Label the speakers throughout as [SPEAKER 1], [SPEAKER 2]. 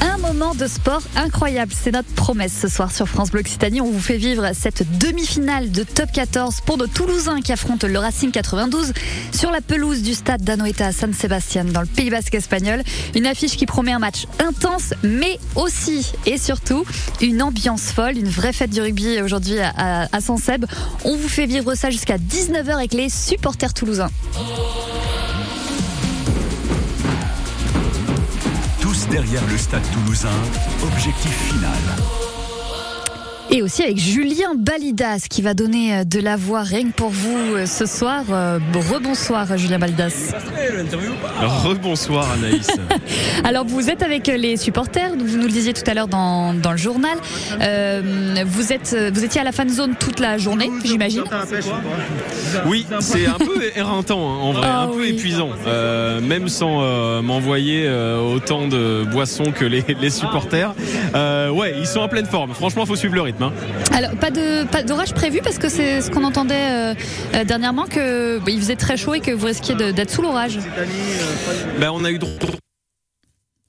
[SPEAKER 1] Un moment de sport incroyable, c'est notre promesse ce soir sur France Bleu Occitanie. On vous fait vivre cette demi-finale de top 14 pour nos Toulousains qui affrontent le Racing 92 sur la pelouse du stade d'Anoeta à San Sebastian dans le Pays Basque espagnol. Une affiche qui promet un match intense, mais aussi et surtout une ambiance folle, une vraie fête du rugby aujourd'hui à, à, Sanseb. On vous fait vivre ça jusqu'à 19h avec les supporters toulousains.
[SPEAKER 2] Derrière le stade toulousain. Objectif final.
[SPEAKER 1] Et aussi avec Julien Balidas qui va donner euh, de la voix rien que pour vous euh, ce soir. Euh, rebonsoir Julien Balidas.
[SPEAKER 3] Rebonsoir Anaïs.
[SPEAKER 1] Alors vous êtes avec les supporters, vous nous le disiez tout à l'heure dans, dans, le journal. Euh, vous, êtes, vous étiez à la fan zone toute la journée, j'imagine
[SPEAKER 3] Oui, c'est un peu éreintant hein, en vrai, oh, un peu épuisant. Euh, même sans euh, m'envoyer autant de boissons que les, les supporters. ouais, ils sont en pleine forme. Franchement, il faut suivre le rythme.
[SPEAKER 1] Alors, pas de pas d'orage prévu parce que c'est ce qu'on entendait euh, euh, dernièrement que bah, il faisait très chaud et que vous risquiez d'être sous l'orage.
[SPEAKER 3] Ben, on a eu droit.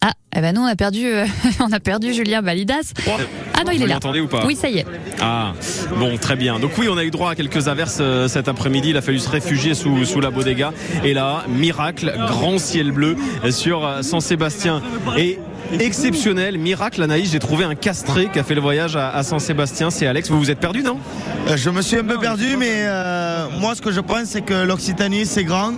[SPEAKER 1] Ah, eh ben nous on a perdu, euh, on a perdu Julien Validas. Ah non, il est là.
[SPEAKER 3] Vous ou pas
[SPEAKER 1] Oui, ça y est.
[SPEAKER 3] Ah, bon, très bien. Donc oui, on a eu droit à quelques averses cet après-midi. Il a fallu se réfugier sous, sous la bodega. Et là, miracle, grand ciel bleu sur San Sébastien. Et exceptionnel, miracle Anaïs, j'ai trouvé un castré qui a fait le voyage à, Saint-Sébastien, c'est Alex, vous vous êtes perdu non
[SPEAKER 4] euh, Je me suis un peu perdu mais euh, moi ce que je pense c'est que l'Occitanie c'est grand,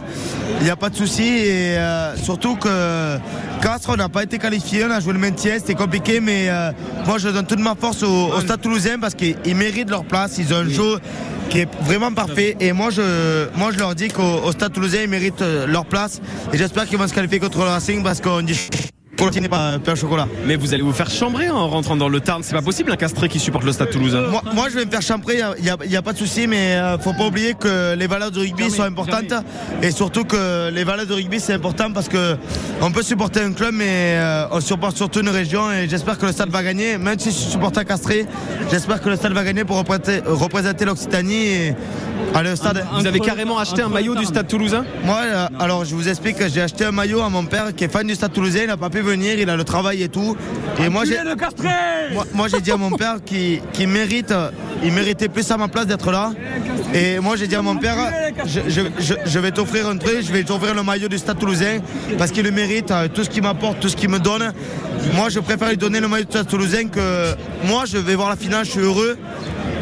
[SPEAKER 4] il n'y a pas de souci et euh, surtout que Castres n'a pas été qualifié, on a joué le maintien, c'était compliqué mais moi je donne toute ma force au, Stade Toulousain parce qu'ils méritent leur place, ils ont un jeu qui est vraiment parfait. Et moi, je, moi, je leur dis qu'au Stade Toulousain, ils méritent leur place. Et j'espère qu'ils vont se qualifier contre le Racing parce qu'on dit n'est pas un chocolat.
[SPEAKER 3] Mais vous allez vous faire chambrer en rentrant dans le Tarn. C'est pas possible un castré qui supporte le Stade Toulousain.
[SPEAKER 4] Moi, je vais me faire chambrer. Il n'y a, pas de souci, mais euh, faut pas oublier que les valeurs du rugby sont importantes et surtout que les valeurs du rugby c'est important parce que on peut supporter un club, mais euh, on supporte surtout une région et j'espère que le Stade va gagner. Même si je supporte un castré, j'espère que le Stade va gagner pour représenter, représenter l'Occitanie et aller au stade.
[SPEAKER 3] Vous avez carrément acheté un maillot du Stade Toulousain?
[SPEAKER 4] Moi, euh, alors je vous explique que j'ai acheté un maillot à mon père qui est fan du Stade Toulousain. Il n'a pas pu venir il a le travail et tout. Et moi j'ai, moi, j'ai dit à mon père qu'il, mérite, il méritait plus à ma place d'être là. Et moi j'ai dit à mon père, je, vais t'offrir un truc, je vais t'offrir le maillot du Stade Toulousain parce qu'il le mérite, euh, tout ce qu'il m'apporte, tout ce qu'il me donne. Moi je préfère lui donner le maillot du Stade Toulousain que moi je vais voir la finale, je suis heureux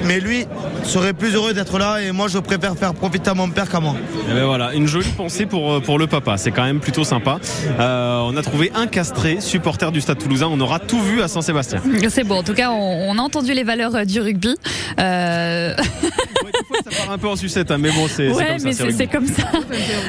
[SPEAKER 4] mais lui serait plus heureux d'être là et moi je préfère faire profiter à mon père qu'à moi.
[SPEAKER 3] Et eh ben voilà, une jolie pensée pour, euh, pour le papa, c'est quand même plutôt sympa. Euh, on a trouvé un castré, supporter du Stade Toulousain, on aura tout vu à Saint-Sébastien.
[SPEAKER 1] C'est bon, en tout cas on, a entendu les valeurs euh, du rugby.
[SPEAKER 3] Euh... ça part un peu en sucette, hein, mais bon, c'est
[SPEAKER 1] ouais,
[SPEAKER 3] comme
[SPEAKER 1] ça. c'est comme ça.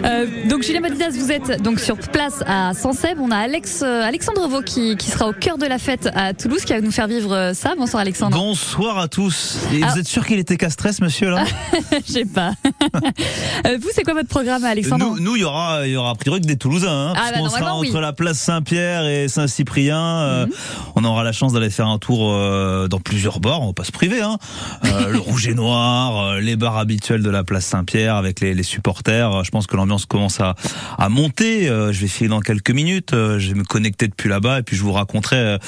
[SPEAKER 1] Euh, donc, Julien Madidas, vous êtes donc sur place à Sanseb. On a Alex, euh, Alexandre Vaux qui, qui, sera au cœur de la fête à Toulouse, qui va nous faire vivre euh, ça. Bonsoir, Alexandre.
[SPEAKER 5] Bonsoir à tous. Et vous êtes sûr qu'il était castré, ce monsieur là?
[SPEAKER 1] Je sais pas. vous, c'est quoi votre programme, Alexandre?
[SPEAKER 5] Nous, il y aura, il y aura a priori que des Toulousains. Hein, ah, parce bah, sera entre la place Saint-Pierre et Saint-Cyprien. Mhm. On aura la chance d'aller faire un tour dans plusieurs bars. On va pas se priver. Hein. le rouge et noir, les bars habituels de la place Saint-Pierre avec les, les, supporters. Je pense que l'ambiance commence à, à monter. Euh, je vais filer dans quelques minutes. Euh, je vais me connecter depuis là-bas et puis je vous raconterai euh,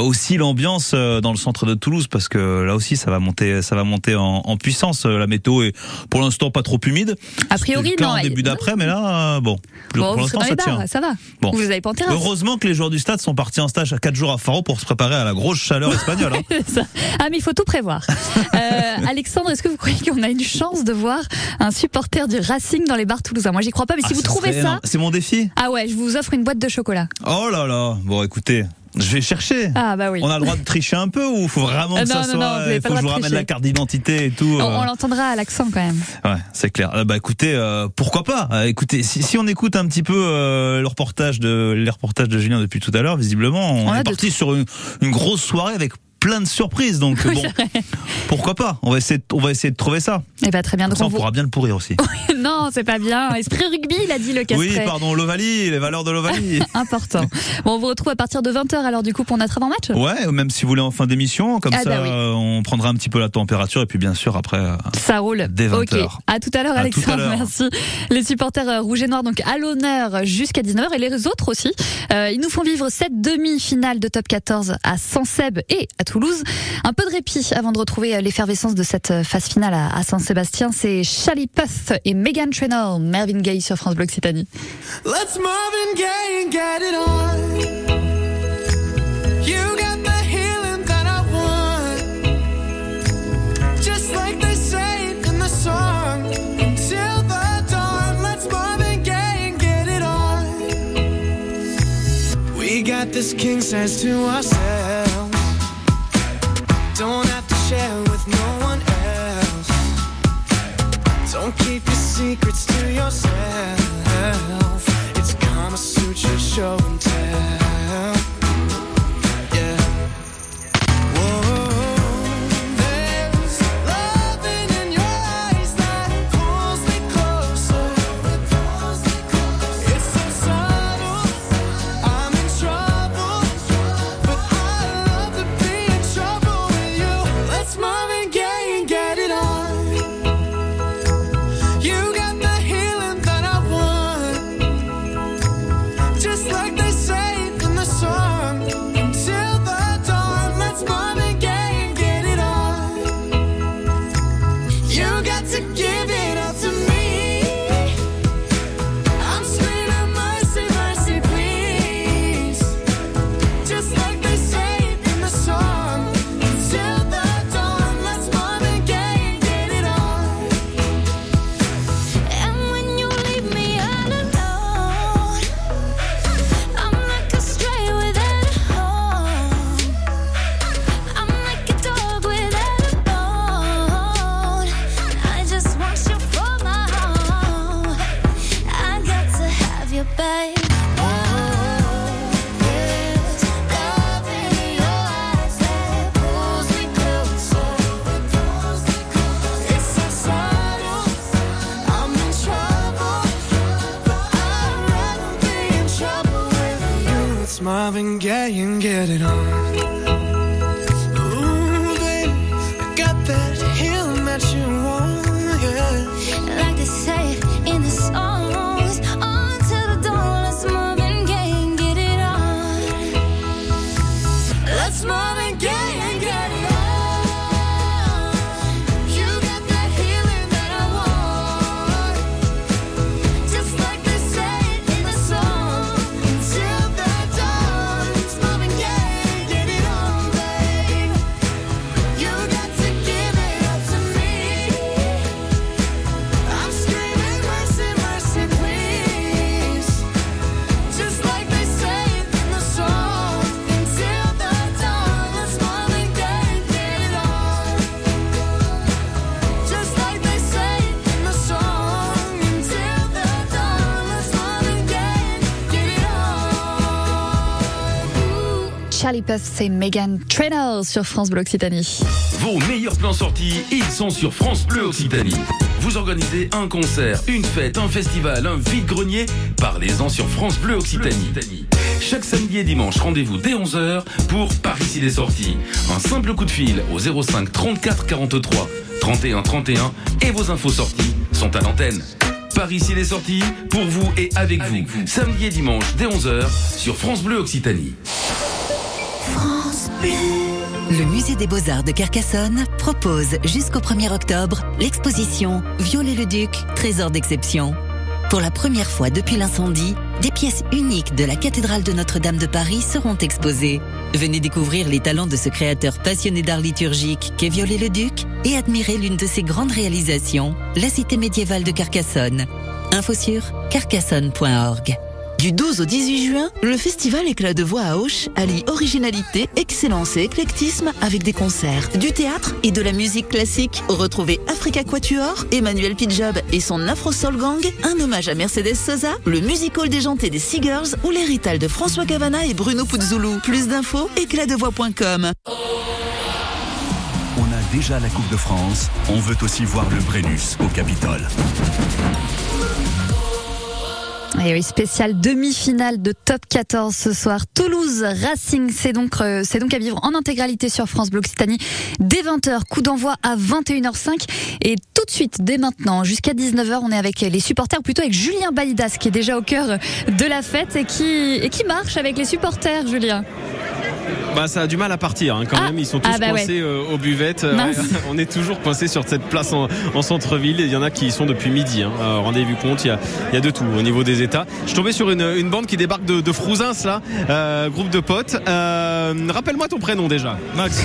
[SPEAKER 5] aussi l'ambiance dans le centre de Toulouse parce que là aussi ça va monter, ça va monter en, en puissance. La météo est pour l'instant pas trop humide.
[SPEAKER 1] A priori non.
[SPEAKER 5] En début d'après, mais là bon.
[SPEAKER 1] pour l'instant ça tient. Ça va. Bon. Vous avez pas
[SPEAKER 5] Heureusement que les joueurs du stade sont partis en stage à 4 jours à Faro pour se préparer à la grosse chaleur espagnole.
[SPEAKER 1] Hein. ah mais il faut tout prévoir. Alexandre, est-ce que vous croyez qu'on a une chance de voir un supporter du Racing dans les bars toulousains. Moi, j'y crois pas, mais si ah, vous trouvez ça.
[SPEAKER 5] C'est mon défi.
[SPEAKER 1] Ah ouais, je vous offre une boîte de chocolat.
[SPEAKER 5] Oh là là. Bon, écoutez. Je vais chercher.
[SPEAKER 1] Ah bah oui.
[SPEAKER 5] On a le droit de tricher un peu ou faut vraiment que ça soit il faut que je vous ramène la carte d'identité et tout.
[SPEAKER 1] On, euh. l'entendra à l'accent quand même.
[SPEAKER 5] Ouais, c'est clair. Euh, bah écoutez, euh, pourquoi pas? Écoutez, si, si, on écoute un petit peu le reportage de les reportages de Julien depuis tout à l'heure, visiblement, on, est parti sur une, une grosse soirée avec plein de surprises. Donc bon, pourquoi pas? On va essayer, de, on va essayer de trouver ça.
[SPEAKER 6] Et eh bah ben, très bien.
[SPEAKER 5] Donc on, pourra bien le pourrir aussi.
[SPEAKER 6] non, c'est pas bien. Esprit rugby, il a dit le Castret.
[SPEAKER 5] Oui, pardon, l'Ovalie, les valeurs de l'Ovalie.
[SPEAKER 6] Important. Bon, on vous retrouve à partir de 20h alors du coup pour notre avant-match?
[SPEAKER 5] Ouais, même si vous voulez en fin d'émission, comme ah, ça, bah on prendra un petit peu la température et puis bien sûr après.
[SPEAKER 6] Ça roule.
[SPEAKER 5] Dès 20h.
[SPEAKER 6] Ok. À tout à l'heure, Alexandre. Merci. Les supporters euh, rouges et noirs donc à l'honneur jusqu'à 19h et les autres aussi. Euh, ils nous font vivre cette demi-finale de top 14 à Saint-Seb et à Toulouse. Un peu de répit avant de retrouver l'effervescence de cette phase finale à, Saint-Sébastien. C'est Charlie et Megan Trainor, Mervyn Gaye sur France Bleu Occitanie. Let's and get it on. this king size to ourselves. Share with no one else. Don't keep your secrets Charlie Puth, c'est Megan Trainor sur France Bleu Occitanie.
[SPEAKER 2] Vos meilleurs plans sortis, ils sont sur France Bleu Occitanie. Vous organisez un concert, une fête, un festival, un vide-grenier Parlez-en sur France Bleu Occitanie. Chaque samedi et dimanche, rendez-vous dès 11h pour Paris s'il est sorti. Un simple coup de fil au 05 34 43 31 31 et vos infos sorties sont à l'antenne. Paris s'il est sorti, pour vous et avec, vous. Samedi et dimanche dès 11h sur France Bleu Occitanie.
[SPEAKER 7] Le musée des Beaux-Arts de Carcassonne propose jusqu'au 1er octobre l'exposition Violet-le-Duc, trésor d'exception. Pour la première fois depuis l'incendie, des pièces uniques de la cathédrale de Notre-Dame de Paris seront exposées. Venez découvrir les talents de ce créateur passionné d'art liturgique qu'est Violet-le-Duc et admirer l'une de ses grandes réalisations, la cité médiévale de Carcassonne. Info sur carcassonne.org.
[SPEAKER 8] Du 12 au 18 juin, le festival Éclat de voix à Auch allie originalité, excellence et éclectisme avec des concerts, du théâtre et de la musique classique. Retrouvez Africa Quatuor, Emmanuel Pidjob et son Afro Soul Gang, un hommage à Mercedes Sosa, le musical déjanté des Seagirls ou l'héritage de François Cavana et Bruno Puzzoulou. Plus d'infos, éclatdevoix.com.
[SPEAKER 9] déjà la Coupe de France, on veut aussi voir le Brennus au Capitole.
[SPEAKER 1] Et oui, spécial demi-finale de top 14 ce soir. Toulouse Racing, c'est donc, euh, c'est donc à vivre en intégralité sur France Bleu Occitanie dès 20h. Coup d'envoi à 21h05. Et tout de suite, dès maintenant, jusqu'à 19h, on est avec les supporters, plutôt avec Julien Balidas qui est déjà au cœur de la fête et qui, et qui marche avec les supporters, Julien.
[SPEAKER 3] Bah, ça a du mal à partir hein, quand ah. même. Ils sont tous ah, bah coincés euh, aux buvettes. on est toujours coincés sur cette place en, centre-ville. Il y en a qui y sont depuis midi. Hein. Rendez-vous compte, il y, a, il y, a, de tout au niveau des états. Je suis tombé sur une, une bande qui débarque de, de Frouzins là, euh, groupe de potes. Euh, rappelle-moi ton prénom déjà.
[SPEAKER 10] Max.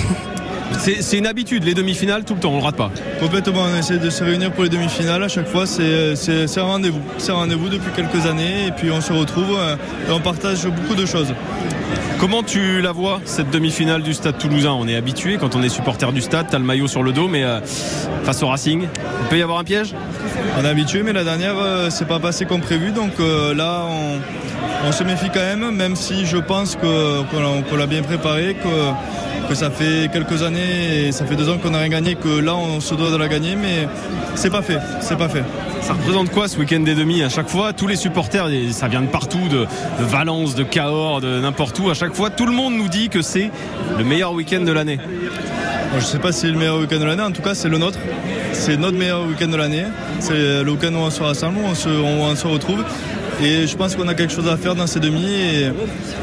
[SPEAKER 3] C'est une habitude, les demi-finales, tout le temps, on ne rate pas.
[SPEAKER 10] Complètement, on essaie de se réunir pour les demi-finales. À chaque fois, c'est un rendez-vous. C'est un rendez-vous depuis quelques années et puis on se retrouve et on partage beaucoup de choses.
[SPEAKER 3] Comment tu la vois, cette demi-finale du Stade toulousain? On est habitué, quand on est supporter du Stade, tu as le maillot sur le dos, mais euh, face au Racing, il peut y avoir un piège?
[SPEAKER 10] On est habitué, mais la dernière, euh, c'est pas passé comme prévu, donc euh, là, on, se méfie quand même, même si je pense qu'on l'a bien préparé, que, que ça fait quelques années et ça fait deux ans qu'on n'a rien gagné, que là, on se doit de la gagner, mais c'est pas fait, c'est pas fait.
[SPEAKER 3] Ça représente quoi ce week-end des demi À chaque fois, tous les supporters, ça vient de partout, de, Valence, de Cahors, de n'importe où. À chaque fois, tout le monde nous dit que c'est le meilleur week-end de l'année.
[SPEAKER 10] Je ne sais pas si c'est le meilleur week-end de l'année, en tout cas c'est le nôtre. C'est notre meilleur week-end de l'année. C'est le week-end où on se rassemble, où on se, on se retrouve. Et je pense qu'on a quelque chose à faire dans ces demi et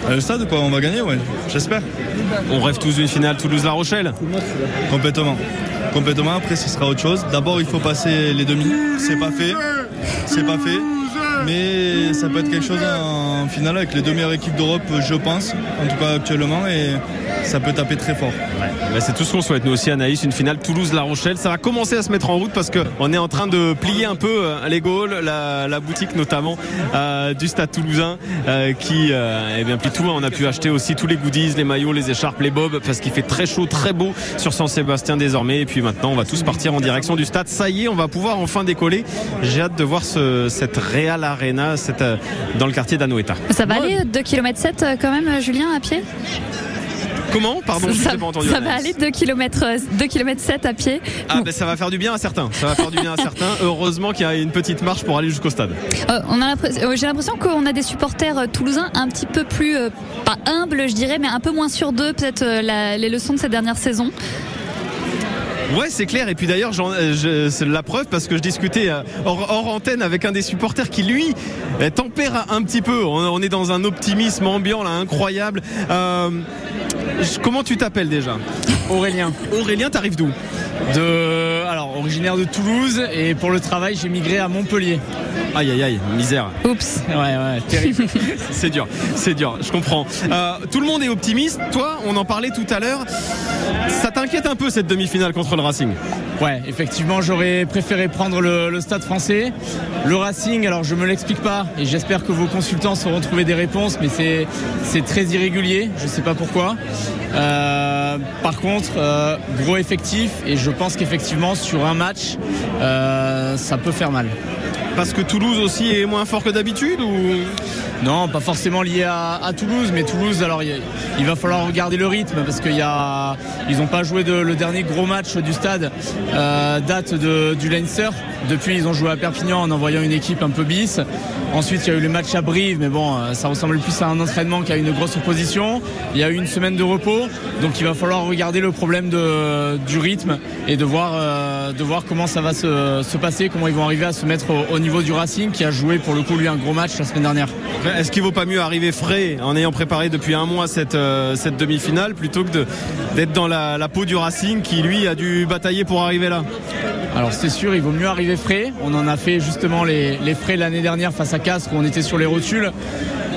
[SPEAKER 10] le stade quoi, on va gagner, ouais, j'espère.
[SPEAKER 3] On rêve tous d'une finale Toulouse-La Rochelle
[SPEAKER 10] Complètement complètement. Après, ce sera autre chose. D'abord, il faut passer les demi. C'est pas fait. C'est pas fait. Mais ça peut être quelque chose en finale avec les deux meilleures équipes d'Europe, je pense, en tout cas actuellement. Et ça peut taper très fort.
[SPEAKER 3] c'est tout ce qu'on souhaite. Nous aussi, Anaïs, une finale Toulouse-La Rochelle. Ça va commencer à se mettre en route parce qu'on est en train de plier un peu euh, les Gaules, la, boutique notamment euh, du Stade Toulousain euh, qui eh bien tout. On a pu acheter aussi tous les goodies, les maillots, les écharpes, les bobs parce qu'il fait très chaud, très beau sur Saint-Sébastien désormais. Et puis maintenant, on va tous partir en direction du stade. Ça y est, on va pouvoir enfin décoller. J'ai hâte de voir cette Real Arena cette, dans le quartier d'Anoeta.
[SPEAKER 1] Ça va aller 2 km 7 quand même, Julien, à pied?
[SPEAKER 3] Comment? Pardon, je
[SPEAKER 1] ça,
[SPEAKER 3] pas entendu.
[SPEAKER 1] Ça va aller 2 km, 2 km 7 à pied?
[SPEAKER 3] Ah, ben ça va faire du bien à certains. Ça va faire du bien à certains. Heureusement qu'il y a une petite marche pour aller jusqu'au stade.
[SPEAKER 1] Euh, euh, j'ai l'impression qu'on a des supporters euh, toulousains un petit peu plus, pas humbles, je dirais, mais un peu moins sur d'eux, peut-être les leçons de cette dernière saison.
[SPEAKER 3] Ouais, c'est clair. Et puis d'ailleurs, c'est la preuve parce que je discutais hors, antenne avec un des supporters qui, lui, tempère un petit peu. On, est dans un optimisme ambiant là incroyable. Comment tu t'appelles déjà
[SPEAKER 11] Aurélien.
[SPEAKER 3] Aurélien, t'arrives d'où
[SPEAKER 11] De, alors originaire de Toulouse et pour le travail j'ai migré à Montpellier.
[SPEAKER 3] Aïe aïe aïe, misère.
[SPEAKER 1] Oups.
[SPEAKER 11] Ouais ouais, terrible.
[SPEAKER 3] c'est dur, c'est dur, je comprends. Euh, tout le monde est optimiste. Toi, on en parlait tout à l'heure. Ça t'inquiète un peu cette demi-finale contre le Racing?
[SPEAKER 11] Ouais, effectivement, j'aurais préféré prendre le, stade français. Le Racing, alors je me l'explique pas et j'espère que vos consultants sauront trouver des réponses, mais c'est très irrégulier. Je sais pas pourquoi. Euh, par contre, euh, gros effectif et je pense qu'effectivement sur un match, ça peut faire mal.
[SPEAKER 3] Parce que Toulouse aussi est moins fort que d'habitude ou?
[SPEAKER 11] Non, pas forcément lié à, Toulouse, mais Toulouse, alors il, va falloir regarder le rythme parce qu'ils n'ont pas joué le dernier gros match du stade euh, date du Leinster. Depuis, ils ont joué à Perpignan en envoyant une équipe un peu bis. Ensuite, il y a eu le match à Brive, mais bon, euh, ça ressemble plus à un entraînement qui a une grosse opposition. Il y a eu une semaine de repos, donc il va falloir regarder le problème du rythme et de voir, euh, de voir comment ça va se, passer, comment ils vont arriver à se mettre au, niveau du Racing qui a joué pour le coup lui un gros match la semaine dernière.
[SPEAKER 3] Est-ce qu'il vaut pas mieux arriver frais en ayant préparé depuis un mois cette, euh, cette demi-finale plutôt que d'être dans la, peau du Racing qui lui a dû batailler pour arriver là?
[SPEAKER 11] Alors c'est sûr, il vaut mieux arriver frais. On en a fait justement les, les frais l'année dernière face à Castres où on était sur les rotules.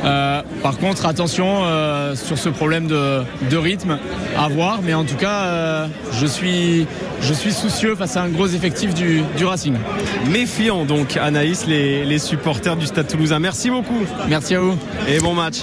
[SPEAKER 11] Euh, par contre, attention euh, sur ce problème de, rythme à voir. Mais en tout cas, je, suis, je suis soucieux face à un gros effectif du, Racing.
[SPEAKER 3] Méfiant donc, Anaïs, les, supporters du Stade Toulousain. Merci beaucoup.
[SPEAKER 11] Merci à vous.
[SPEAKER 3] Et bon match.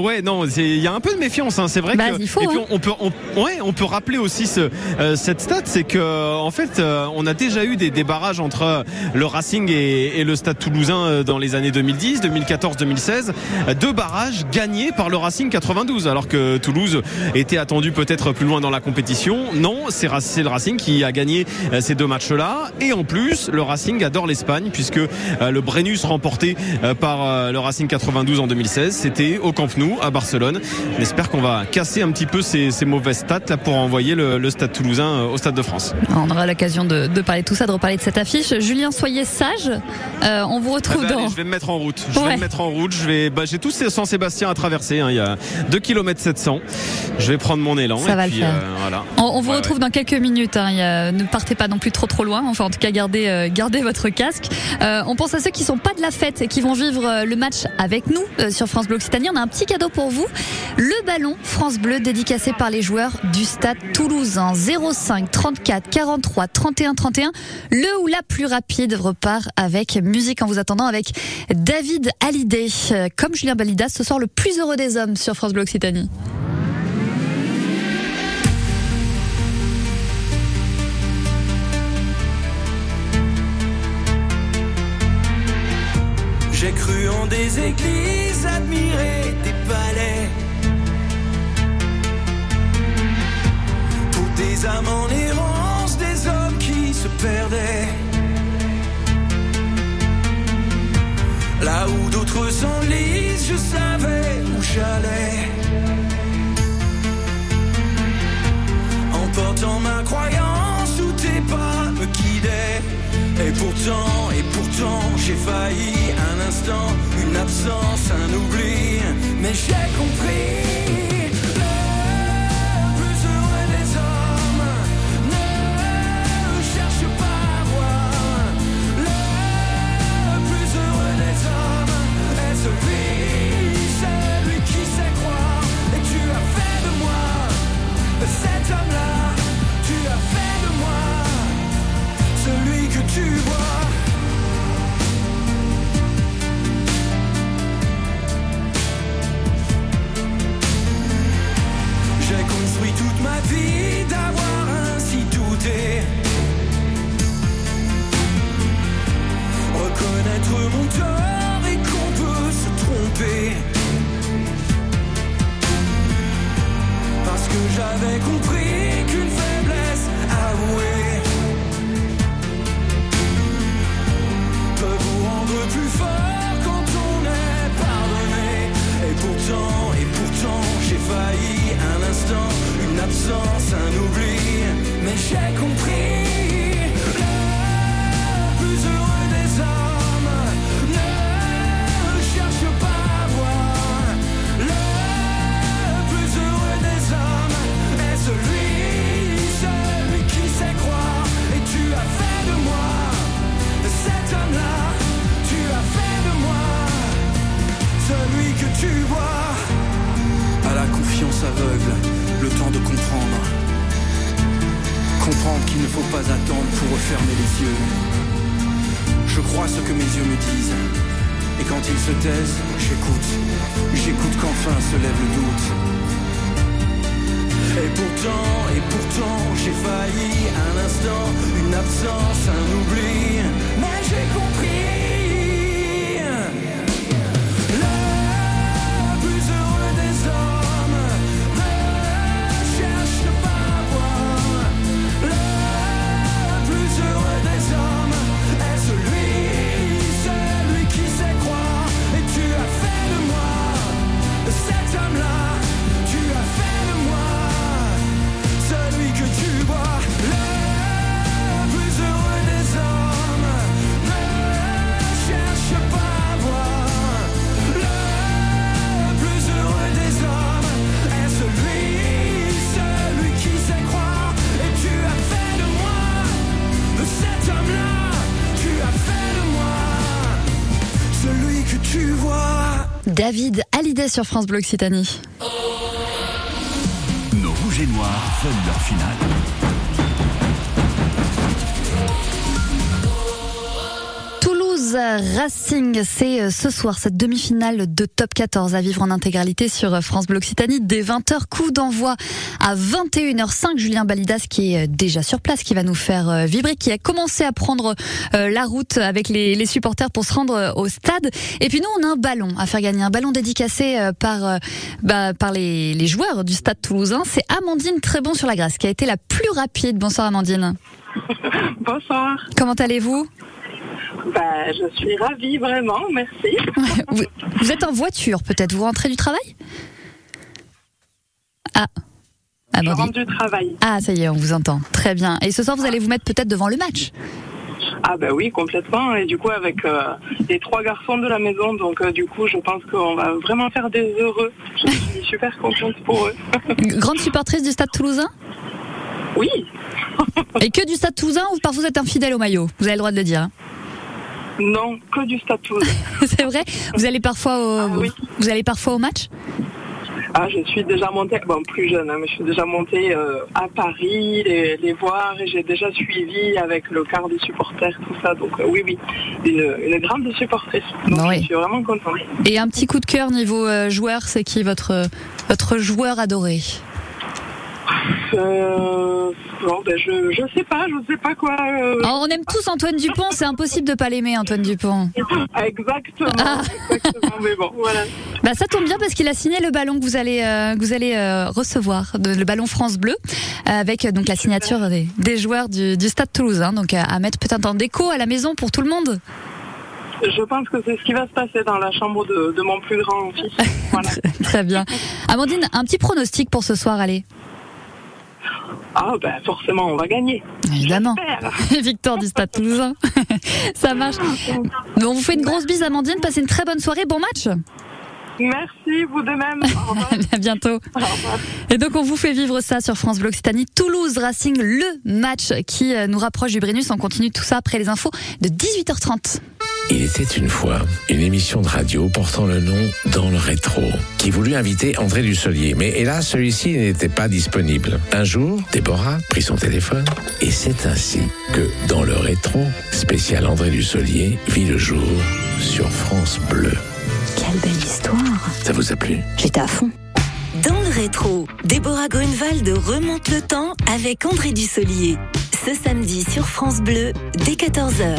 [SPEAKER 3] ouais, non, il y a un peu de méfiance. Hein. C'est vrai
[SPEAKER 1] bah, que.
[SPEAKER 3] Hein. on peut, ouais, on peut rappeler aussi ce, cette stat, c'est que en fait, on a déjà eu des, barrages entre le Racing et, et, le Stade Toulousain dans les années 2010, 2014, 2016. deux barrages gagnés par le Racing 92, alors que Toulouse était attendu peut-être plus loin dans la compétition. Non, c'est le Racing qui a gagné euh, ces deux matchs-là. Et en plus, le Racing adore l'Espagne, puisque euh, le Brennus remporté euh, par le Racing 92 en 2016, c'était au Camp Nou à Barcelone. On espère qu'on va casser un petit peu ces, mauvaises stats là, pour envoyer le, Stade Toulousain au Stade de France.
[SPEAKER 1] On aura l'occasion de, parler de tout ça, de reparler de cette affiche. Julien, soyez sage. on vous retrouve
[SPEAKER 3] ah bah
[SPEAKER 1] dans.
[SPEAKER 3] je vais me mettre en route. Je vais me mettre en route. Je vais. Bah, j'ai tous ces Saint-Sébastien à traverser. Hein. Il y a 2 km 700. Je vais prendre mon élan.
[SPEAKER 1] Ça va le faire. voilà. On, vous retrouve dans quelques minutes. Hein. Ne partez pas non plus trop trop loin. Enfin, en tout cas, gardez, euh, votre casque. Euh, on pense à ceux qui sont pas de la fête et qui vont vivre euh, le match avec nous sur France Bleu Occitanie. On a un petit cadeau pour vous. Le ballon France Bleu dédicacé par les joueurs du stade toulousain. 05 34 43 31 31. Le ou la plus rapide repart avec musique en vous attendant avec David Hallyday. Comme Julien Balidas, ce soir le plus heureux des hommes sur France Bleu Occitanie.
[SPEAKER 12] Cru en des églises, admiré des palais. Pour des âmes en errance, des hommes qui se perdaient. Là où d'autres s'enlisent, je savais où j'allais. En portant ma croyance, Et pourtant, et pourtant, j'ai failli un instant, une absence, un oubli. Mais j'ai compris. pour refermer les yeux. Je crois ce que mes yeux me disent. Et quand ils se taisent, j'écoute. J'écoute qu'enfin se lève le doute. Et pourtant, et pourtant, j'ai failli un instant, une absence, un oubli. Mais j'ai compris.
[SPEAKER 1] David Hallyday sur France Bleu Occitanie.
[SPEAKER 9] Nos rouges et noirs veulent leur finale.
[SPEAKER 1] Racing, c'est euh, ce soir cette demi-finale de top 14 à vivre en intégralité sur euh, France Bleu Occitanie dès 20h. Coup d'envoi à 21h05. Julien Balidas qui est euh, déjà sur place, qui va nous faire vibrer, qui a commencé à prendre la route avec les, supporters pour se rendre au stade. Et puis nous, on a un ballon à faire gagner, un ballon dédicacé par, bah, par les, les joueurs du stade toulousain. C'est Amandine Très-Bon sur la Grâce qui a été la plus rapide. Bonsoir Amandine.
[SPEAKER 13] Bonsoir.
[SPEAKER 1] Comment allez-vous?
[SPEAKER 13] Bah, je suis ravie, vraiment, merci.
[SPEAKER 1] vous, êtes en voiture, peut-être Vous rentrez du travail? Ah.
[SPEAKER 13] ah je rentre du travail.
[SPEAKER 1] Ah, ça y est, on vous entend. Très bien. Et ce soir, vous allez vous mettre peut-être devant le match?
[SPEAKER 13] Ah bah oui, complètement. Et du coup, avec euh, les trois garçons de la maison, donc euh, du coup, je pense qu'on va vraiment faire des heureux. Je suis super contente pour eux.
[SPEAKER 1] Grande supportrice du Stade Toulousain?
[SPEAKER 13] Oui.
[SPEAKER 1] Et que du Stade Toulousain ou parfois vous êtes infidèle au maillot? Vous avez le droit de le dire. Hein.
[SPEAKER 13] Non, que du Stade Toulousain.
[SPEAKER 1] C'est vrai Vous allez parfois au, ah vous allez parfois au match
[SPEAKER 13] ah, je suis déjà montée, bon plus jeune, hein, mais je suis déjà montée euh, à Paris, les, voir, et j'ai déjà suivi avec le quart des supporters, tout ça. Donc euh, oui, oui, une, grande supportrice. Donc, Je suis vraiment contente.
[SPEAKER 1] Et un petit coup de cœur niveau euh, joueur, c'est qui votre votre joueur adoré?
[SPEAKER 13] Euh, ben je, je sais pas, je sais pas quoi. Euh.
[SPEAKER 1] Ah, on aime tous Antoine Dupont, c'est impossible de pas l'aimer, Antoine Dupont.
[SPEAKER 13] exactement, ah. exactement, mais bon, voilà.
[SPEAKER 1] Bah, ça tombe bien parce qu'il a signé le ballon que vous allez, euh, que vous allez recevoir, de, le ballon France Bleu, avec donc la signature des, des joueurs du, du Stade Toulousain. Donc à mettre peut-être en déco à la maison pour tout le monde.
[SPEAKER 13] Je pense que c'est ce qui va se passer dans la chambre de, de mon plus grand fils. Voilà.
[SPEAKER 1] Très bien. Amandine, un petit pronostic pour ce soir, allez.
[SPEAKER 13] Ah ben forcément on va gagner.
[SPEAKER 1] Évidemment. Victoire du Stade Toulousain. Ça marche. on vous fait une grosse bise Amandine, passez une très bonne soirée, bon match.
[SPEAKER 13] Merci, vous de même.
[SPEAKER 1] à bientôt. Et donc, on vous fait vivre ça sur France Bleu Occitanie. Toulouse Racing, le match qui euh, nous rapproche du Brennus. On continue tout ça après les infos de 18h30.
[SPEAKER 14] Il était une fois une émission de radio portant le nom Dans le rétro, qui voulut inviter André Dussolier, mais hélas, celui-ci n'était pas disponible. Un jour, Déborah prit son téléphone, et c'est ainsi que Dans le rétro, spécial André Dussolier, vit le jour sur France Bleu.
[SPEAKER 1] Quelle belle histoire
[SPEAKER 14] Ça vous a plu?
[SPEAKER 1] J'étais à fond.
[SPEAKER 15] Dans le rétro, Déborah Grunewald remonte le temps avec André Dussolier. Ce samedi sur France Bleu, dès 14h.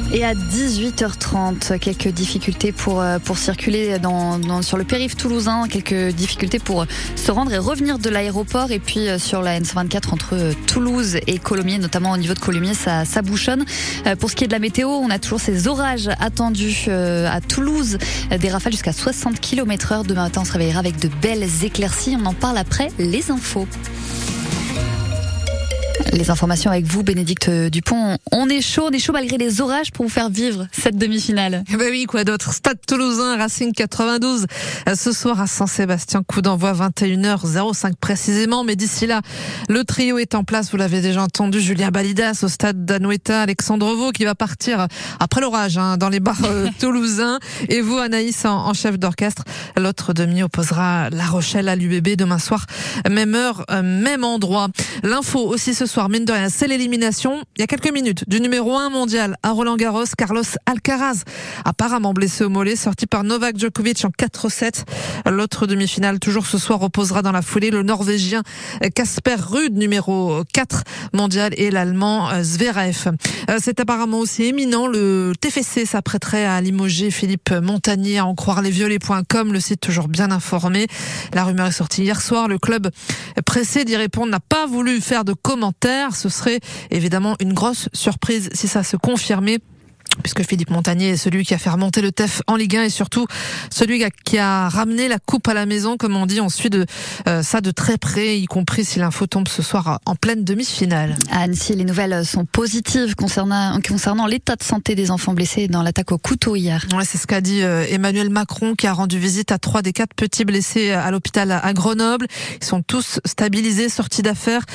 [SPEAKER 1] Et à 18h30, quelques difficultés pour, euh, pour circuler sur le périph' toulousain, quelques difficultés pour se rendre et revenir de l'aéroport. Et puis euh, sur la N124 entre euh, Toulouse et Colomiers, notamment au niveau de Colomiers, ça, ça bouchonne. Pour ce qui est de la météo, on a toujours ces orages attendus à Toulouse, des rafales jusqu'à 60 km heure. Demain matin, on se réveillera avec de belles éclaircies. On en parle après les infos. Les informations avec vous, Bénédicte Dupont. On est chaud, on est chaud malgré les orages pour vous faire vivre cette demi-finale.
[SPEAKER 16] Eh ben oui, quoi d'autre? Stade Toulousain, Racing 92. Ce soir à Saint-Sébastien, coup d'envoi 21h05 précisément. Mais d'ici là, le trio est en place. Vous l'avez déjà entendu, Julien Balidas au stade d'Anoueta, Alexandre Vaux qui va partir après l'orage hein, dans les bars euh, toulousains. Et vous, Anaïs, en, chef d'orchestre. L'autre demi opposera La Rochelle à l'UBB demain soir, même heure, euh, même endroit. L'info aussi ce soir mine de rien, c'est l'élimination, il y a quelques minutes, du numéro 1 mondial à Roland Garros, Carlos Alcaraz, apparemment blessé au mollet, sorti par Novak Djokovic en 4-7. L'autre demi-finale, toujours ce soir, reposera dans la foulée le Norvégien Casper Ruud, numéro 4 mondial, et l'Allemand euh, Zverev. Euh, c'est apparemment aussi éminent. Le TFC s'apprêterait à limoger Philippe Montagnier, à en croire lesviolets.com, le site toujours bien informé. La rumeur est sortie hier soir. Le club pressé d'y répondre n'a pas voulu faire de commentaires ce serait évidemment une grosse surprise si ça se confirmait puisque Philippe Montagnier est celui qui a fait remonter le TEF en Ligue 1 et surtout celui qui a ramené la coupe à la maison, comme on dit. On suit de euh, ça de très près, y compris si l'info tombe ce soir en pleine demi-finale.
[SPEAKER 1] À Annecy, les nouvelles sont positives concernant, concernant l'état de santé des enfants blessés dans l'attaque au couteau hier.
[SPEAKER 16] Ouais, c'est ce qu'a dit euh, Emmanuel Macron qui a rendu visite à trois des quatre petits blessés à l'hôpital à Grenoble. Ils sont tous stabilisés, sortis d'affaires.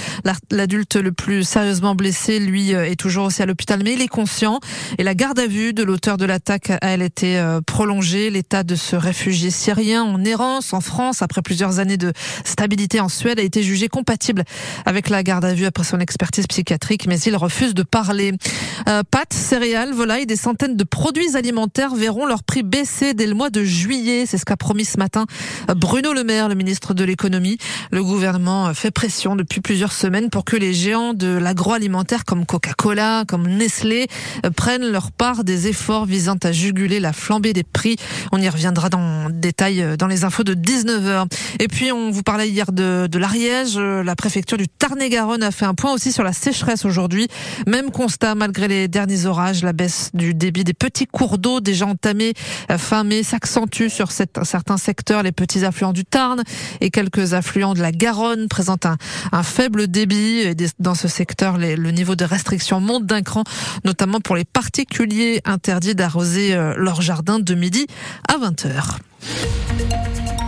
[SPEAKER 16] L'adulte le plus sérieusement blessé, lui, euh, est toujours aussi à l'hôpital, mais il est conscient. Et la garde garde à vue de l'auteur de l'attaque a été euh, prolongée. L'état de ce réfugié syrien en errance en France après plusieurs années de stabilité en Suède a été jugé compatible avec la garde à vue après son expertise psychiatrique, mais il refuse de parler. Euh, pâtes, céréales, volailles, des centaines de produits alimentaires verront leur prix baisser dès le mois de juillet. C'est ce qu'a promis ce matin Bruno Le Maire, le ministre de l'économie. Le gouvernement fait pression depuis plusieurs semaines pour que les géants de l'agroalimentaire comme Coca-Cola, comme Nestlé euh, prennent leur part des efforts visant à juguler la flambée des prix. On y reviendra dans détail euh, dans les infos de 19h. Et puis on vous parlait hier de, de l'Ariège. La préfecture du Tarn-et-Garonne a fait un point aussi sur la sécheresse aujourd'hui. Même constat malgré les derniers orages, la baisse du débit des petits cours d'eau déjà entamés euh, fin mai s'accentue sur certains secteurs. Les petits affluents du Tarn et quelques affluents de la Garonne présentent un, un faible débit. Et dans ce secteur, le niveau de restriction monte d'un cran, notamment pour les particuliers interdits d'arroser euh, leur jardin de midi à 20h.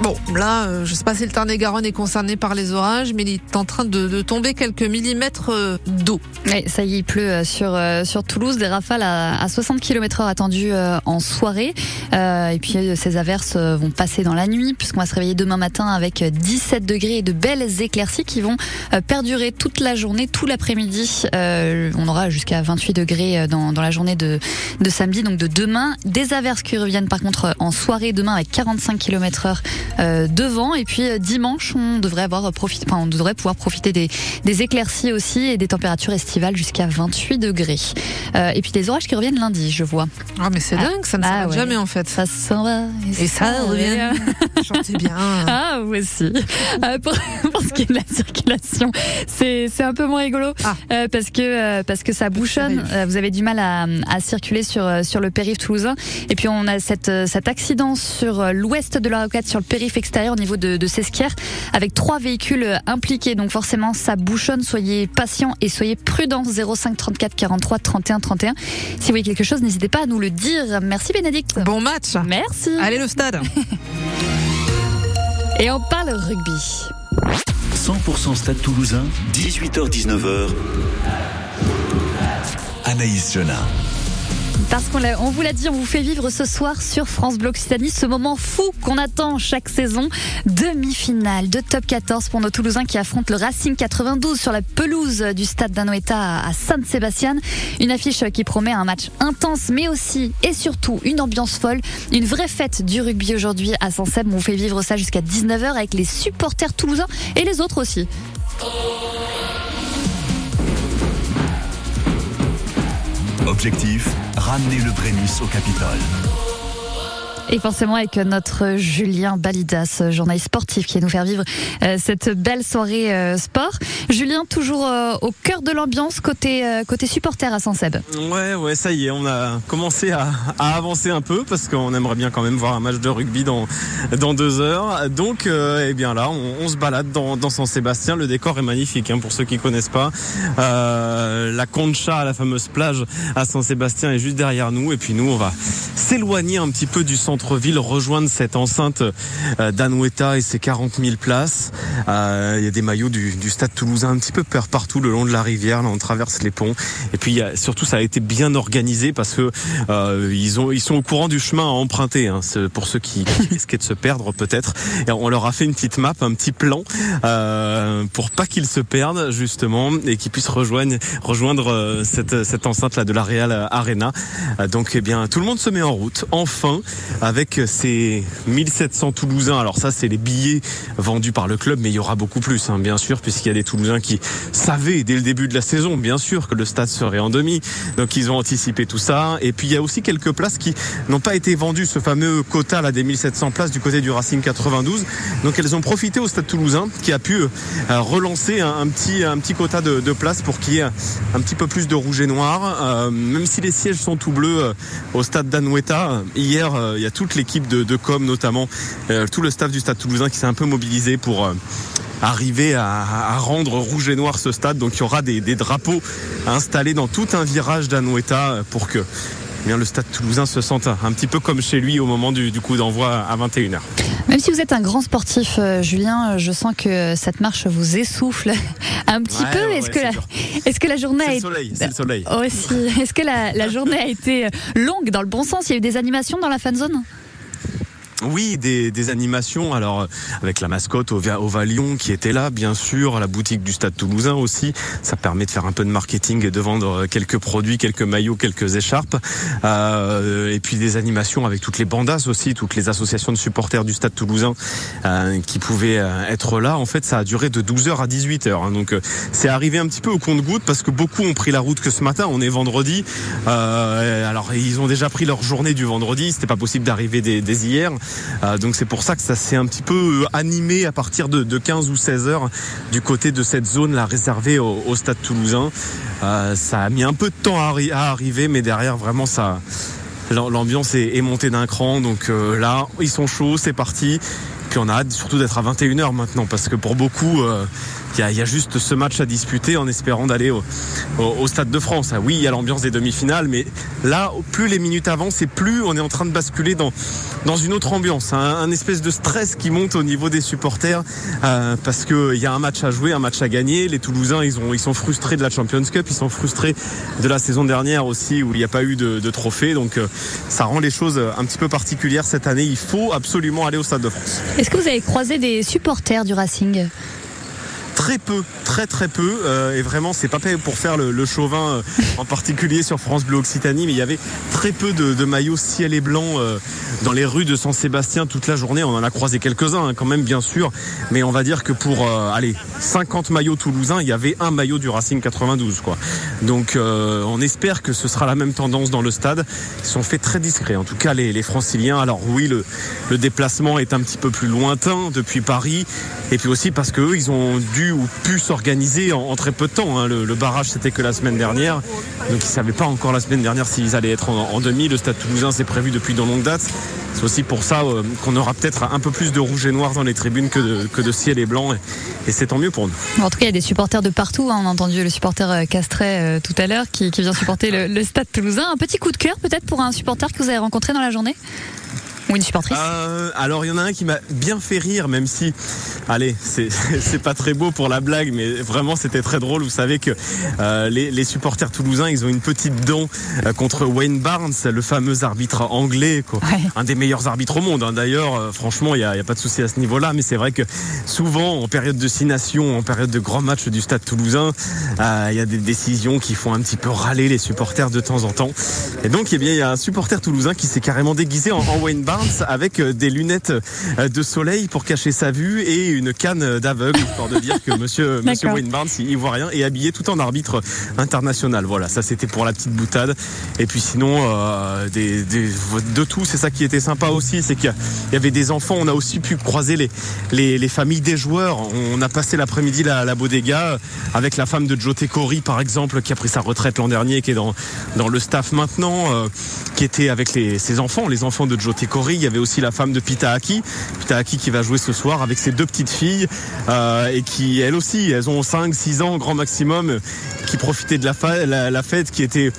[SPEAKER 16] Bon, là, euh, je sais pas si le Tarn-et-Garonne est concerné par les orages, mais il est en train de, tomber quelques millimètres euh, d'eau.
[SPEAKER 1] ça y est, il pleut euh, sur sur Toulouse, des rafales à, 60 km/h attendues en soirée. et puis ces averses vont passer dans la nuit, puisqu'on va se réveiller demain matin avec 17 degrés et de belles éclaircies qui vont perdurer toute la journée, tout l'après-midi. on aura jusqu'à 28 degrés dans, dans la journée de, de samedi, donc de demain. Des averses qui reviennent par contre en soirée demain avec 45 km/h devant. Et puis euh, dimanche, on devrait avoir profité, enfin, on devrait pouvoir profiter des, des éclaircies aussi et des températures estivales jusqu'à 28 degrés. Euh, et puis des orages qui reviennent lundi, je vois.
[SPEAKER 16] Ah mais c'est ah. dingue, ça ne s'arrête ah jamais en fait.
[SPEAKER 1] Ça s'en va.
[SPEAKER 16] Et, ça, revient. Chantez bien.
[SPEAKER 1] Ah oui aussi. pour, pour, ce qui est de la circulation, c'est un peu moins rigolo ah. parce que parce que ça bouchonne. vous avez du mal à, à circuler sur sur le périph' toulousain. Et puis on a cette cet accident sur l'ouest de la rocade sur le périph' extérieur au niveau de, de Sesquières avec trois véhicules impliqués. Donc forcément, ça bouchonne. Soyez patients et soyez prudents. 05 34 43 31 31. Si vous voyez quelque chose, n'hésitez pas à nous le dire. Merci Bénédicte.
[SPEAKER 16] Bon match.
[SPEAKER 1] Merci.
[SPEAKER 16] Allez le stade.
[SPEAKER 1] et on parle rugby.
[SPEAKER 9] 100% Stade Toulousain, 18h-19h. Anaïs Jonat.
[SPEAKER 1] Parce qu'on on vous l'a dit, on vous fait vivre ce soir sur France Bleu Occitanie ce moment fou qu'on attend chaque saison. Demi-finale de top 14 pour nos Toulousains qui affrontent le Racing 92 sur la pelouse du stade d'Anoeta à Saint-Sébastien. Une affiche qui promet un match intense, mais aussi et surtout une ambiance folle. Une vraie fête du rugby aujourd'hui à Saint-Seb. On vous fait vivre ça jusqu'à 19h avec les supporters toulousains et les autres aussi.
[SPEAKER 9] Objectif, ramener le prémisse au Capitole.
[SPEAKER 1] Et forcément avec notre Julien Balidas, journaliste sportif, qui va nous faire vivre euh, cette belle soirée euh, sport. Julien, toujours euh, au cœur de l'ambiance côté côté supporter à Saint-Seb.
[SPEAKER 3] Ouais, ouais, ça y est, on a commencé à, avancer un peu parce qu'on aimerait bien quand même voir un match de rugby dans dans deux heures. Donc, eh bien là, on, se balade dans, dans Saint-Sébastien. Le décor est magnifique hein, pour ceux qui connaissent pas. la Concha, la fameuse plage à Saint-Sébastien, est juste derrière nous. Et puis nous, on va s'éloigner un petit peu du centre ville rejoindre cette enceinte euh, d'Anoueta et ses 40 000 places. Euh, il y a des maillots du, stade toulousain un petit peu peur partout le long de la rivière. Là, on traverse les ponts. Et puis surtout, ça a été bien organisé parce que euh, ils ont ils sont au courant du chemin à emprunter. Hein. pour ceux qui, risquaient de se perdre peut-être. Et on leur a fait une petite map, un petit plan pour pas qu'ils se perdent justement et qu'ils puissent rejoindre rejoindre cette cette enceinte là de la Real Arena. donc eh bien tout le monde se met en route enfin avec ces 1700 Toulousains. Alors ça, c'est les billets vendus par le club, mais il y aura beaucoup plus, hein, bien sûr, puisqu'il y a des Toulousains qui savaient dès le début de la saison, bien sûr, que le stade serait en demi. Donc ils ont anticipé tout ça. Et puis il y a aussi quelques places qui n'ont pas été vendues, ce fameux quota là des 1700 places du côté du Racing 92. Donc elles ont profité au stade toulousain qui a pu euh, relancer un, petit, un petit quota de, places pour qu'il y ait un petit peu plus de rouge et noir. Euh, même si les sièges sont tout bleus euh, au stade d'Anoueta, hier il y a toute l'équipe de, com notamment, euh, tout le staff du Stade Toulousain qui s'est un peu mobilisé pour euh, arriver à, rendre rouge et noir ce stade. Donc il y aura des, drapeaux installés dans tout un virage d'Anoueta pour que bien, le stade toulousain se sente un petit peu comme chez lui au moment du, coup d'envoi à 21h.
[SPEAKER 1] Même si vous êtes un grand sportif, euh, Julien, je sens que cette marche vous essouffle un petit peu. est-ce que, la, est que la journée a
[SPEAKER 3] été... soleil, c'est le soleil.
[SPEAKER 1] Aussi. Est-ce que la, la journée a été longue dans le bon sens? Il y a eu des animations dans la fan zone?
[SPEAKER 3] Oui, des, animations. Alors avec la mascotte au, Valion qui était là, bien sûr, la boutique du Stade Toulousain aussi. Ça permet de faire un peu de marketing et de vendre quelques produits, quelques maillots, quelques écharpes. Euh, et puis des animations avec toutes les bandas aussi, toutes les associations de supporters du Stade Toulousain euh, qui pouvaient euh, être là. En fait, ça a duré de 12h à 18h. Hein. Donc euh, c'est arrivé un petit peu au compte-goutte parce que beaucoup ont pris la route que ce matin. On est vendredi. Euh, alors ils ont déjà pris leur journée du vendredi. C'était pas possible d'arriver dès hier. Euh, donc c'est pour ça que ça s'est un petit peu euh, animé à partir de, 15 ou 16 heures du côté de cette zone là réservée au, stade toulousain. Euh, ça a mis un peu de temps à, arriver, mais derrière vraiment ça, l'ambiance est, montée d'un cran. Donc là, ils sont chauds, c'est parti. Puis on a hâte surtout d'être à 21h maintenant parce que pour beaucoup, il y, a, juste ce match à disputer en espérant d'aller au, Stade de France. Ah oui, il y a l'ambiance des demi-finales, mais là, plus les minutes avancent et plus on est en train de basculer dans, une autre ambiance. Un, un espèce de stress qui monte au niveau des supporters euh, parce qu'il y a un match à jouer, un match à gagner. Les Toulousains, ils, ont, ils sont frustrés de la Champions Cup, ils sont frustrés de la saison dernière aussi où il n'y a pas eu de, de trophée. Donc euh, ça rend les choses un petit peu particulières cette année. Il faut absolument aller au Stade de France.
[SPEAKER 1] Est-ce que vous avez croisé des supporters du Racing?
[SPEAKER 3] Très peu, très très peu. Euh, et vraiment, c'est pas pour faire le, chauvin, euh, en particulier sur France Bleu Occitanie, mais il y avait très peu de, maillots ciel et blanc euh, dans les rues de Saint-Sébastien toute la journée. On en a croisé quelques-uns hein, quand même, bien sûr. Mais on va dire que pour, allez, 50 maillots toulousains, il y avait un maillot du Racing 92, quoi. Donc, on espère que ce sera la même tendance dans le stade. Ils sont faits très discrets, en tout cas les, les franciliens. Alors oui, le, le déplacement est un petit peu plus lointain depuis Paris. Et puis aussi parce qu'eux, ils ont dû ou pu s'organiser en, très peu de temps. Hein. Le, barrage, c'était que la semaine dernière. Donc, ils ne savaient pas encore la semaine dernière s'ils allaient être en, demi. Le stade toulousain, c'est prévu depuis de longue date. C'est aussi pour ça euh, qu'on aura peut-être un peu plus de rouge et noir dans les tribunes que de, que de ciel et blanc. Et, c'est tant mieux pour nous.
[SPEAKER 1] En tout cas, il y a des supporters de partout. Hein. On a entendu le supporter euh, Castret euh, tout à l'heure qui, vient supporter le, le stade toulousain. Un petit coup de cœur peut-être pour un supporter que vous avez rencontré dans la journée? Ou une supportrice
[SPEAKER 3] euh, Alors il y en a un qui m'a bien fait rire, même si, allez, c'est pas très beau pour la blague, mais vraiment c'était très drôle. Vous savez que euh, les, supporters toulousains, ils ont une petite dent euh, contre Wayne Barnes, le fameux arbitre anglais, quoi. un des meilleurs arbitres au monde. Hein. D'ailleurs, franchement, il n'y a, a, pas de souci à ce niveau-là, mais c'est vrai que souvent, en période de six nations, en période de grands matchs du Stade toulousain, il y a des décisions qui font un petit peu râler les supporters de temps en temps. Et donc, eh bien, il y a un supporter toulousain qui s'est carrément déguisé en, en Wayne Barnes avec euh, des lunettes euh, de soleil pour cacher sa vue et une canne d'aveugle, histoire de dire que monsieur, monsieur Wayne Barnes, il voit rien, et habillé tout en arbitre international. Voilà, ça c'était pour la petite boutade. Et puis sinon, euh, des, de tout, c'est ça qui était sympa aussi, c'est qu'il y avait des enfants, on a aussi pu croiser les, les, les familles des joueurs. On a passé l'après-midi à la Bodega avec la femme de Joe Tecori, par exemple, qui a pris sa retraite l'an dernier, qui est dans, dans le staff maintenant, qui était avec les, ses enfants, les enfants de Joe Tecori il y avait aussi la femme de Pita Aki, Pita Aki qui va jouer ce soir avec ses deux petites filles euh, et qui elles aussi, elles ont 5, 6 ans grand maximum, qui profitaient de la fête qui était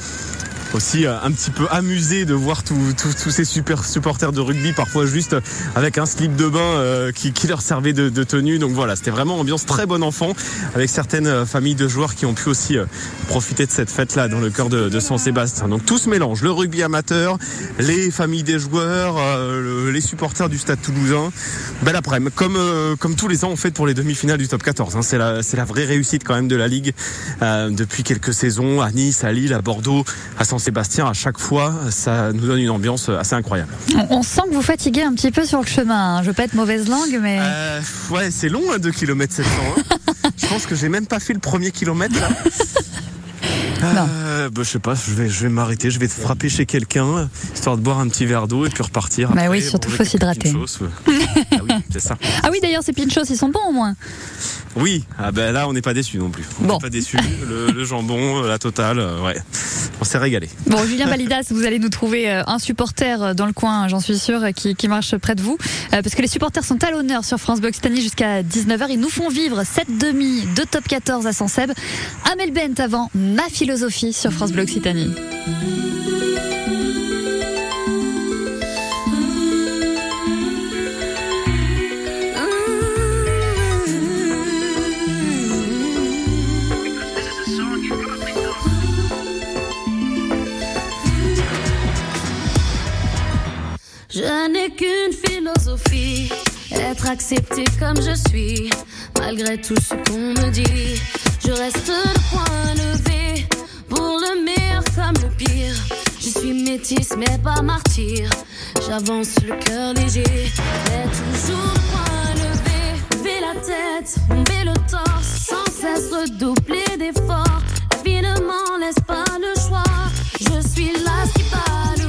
[SPEAKER 3] aussi euh, un petit peu amusé de voir tous ces super supporters de rugby, parfois juste avec un slip de bain euh, qui, leur servait de, tenue. Donc voilà, c'était vraiment ambiance très bon enfant, avec certaines euh, familles de joueurs qui ont pu aussi profiter de cette fête-là dans le cœur de, de Saint-Sébastien. Donc tout se mélange, le rugby amateur, les familles des joueurs, les supporters du Stade Toulousain. Belle après-midi, comme comme tous les ans en fait pour les demi-finales du Top 14. Hein. C'est la c'est la vraie réussite quand même de la Ligue depuis quelques saisons à Nice, à Lille, à Bordeaux, à Saint Sébastien, à chaque fois, ça nous donne une ambiance assez incroyable.
[SPEAKER 1] On, sent que vous fatiguez un petit peu sur le chemin. Hein. Je veux pas être mauvaise langue, mais.
[SPEAKER 3] Euh, ouais, c'est long, 2 km 700. je pense que j'ai même pas fait le premier kilomètre là. Euh, bah, je sais pas, je vais, je vais m'arrêter, je vais frapper chez quelqu'un, histoire de boire un petit verre d'eau et puis repartir.
[SPEAKER 1] Bah oui, surtout faut s'hydrater.
[SPEAKER 3] ah oui, c'est ça.
[SPEAKER 1] Ah oui, d'ailleurs, ces pinchos, ils sont bons au moins.
[SPEAKER 3] Oui, ah ben là on n'est pas déçus non plus. On n'est pas déçus. Le, jambon, la totale, euh, ouais. On s'est régalé.
[SPEAKER 1] Bon, Julien Balidas, vous allez nous trouver euh, un supporter dans le coin, j'en suis sûr, qui, qui, marche près de vous. parce que les supporters sont à l'honneur sur France Box Tani jusqu'à 19h. Ils nous font vivre cette demi de top 14 à Sanseb. Amel Bent avant ma philosophie sur France Bleu Occitanie.
[SPEAKER 7] Je n'ai qu'une philosophie, être accepté comme je suis, malgré tout ce qu'on me dit. Je reste le point levé, pour le meilleur comme le pire. Je suis métisse mais pas martyr, j'avance le cœur léger, mais toujours le point levé. Lever la tête, tomber le torse, sans cesse redoubler d'efforts. M'en laisse pas le choix, je suis là qui bat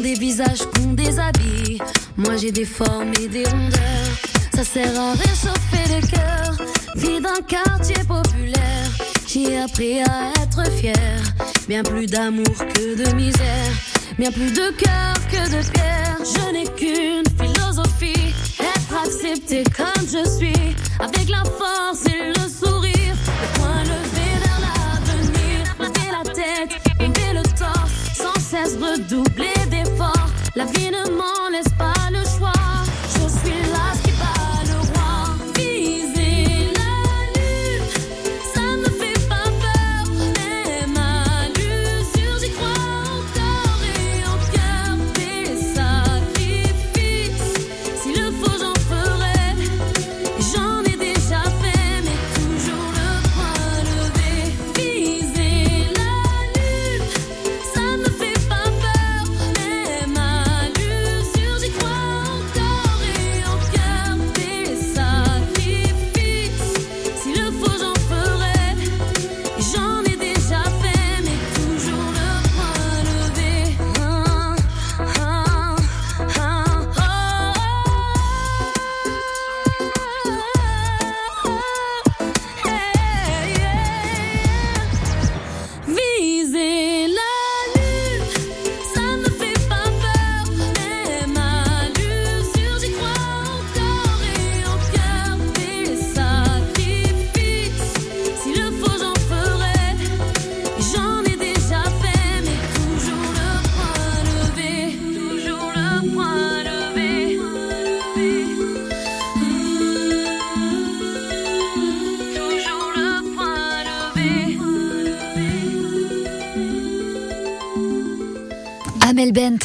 [SPEAKER 7] des visages, des habits. Moi j'ai des formes et des rondeurs. Ça sert à réchauffer le cœur. Vie d'un quartier populaire. J'ai appris à être fier. Bien plus d'amour que de misère. Bien plus de cœur que de pierre. Je n'ai qu'une philosophie. Être accepté comme je suis. Avec la force et le sourire. Le point levé vers l'avenir. Lever la tête, lever le torse. Sans cesse redoubler. La vie ne m'en laisse pas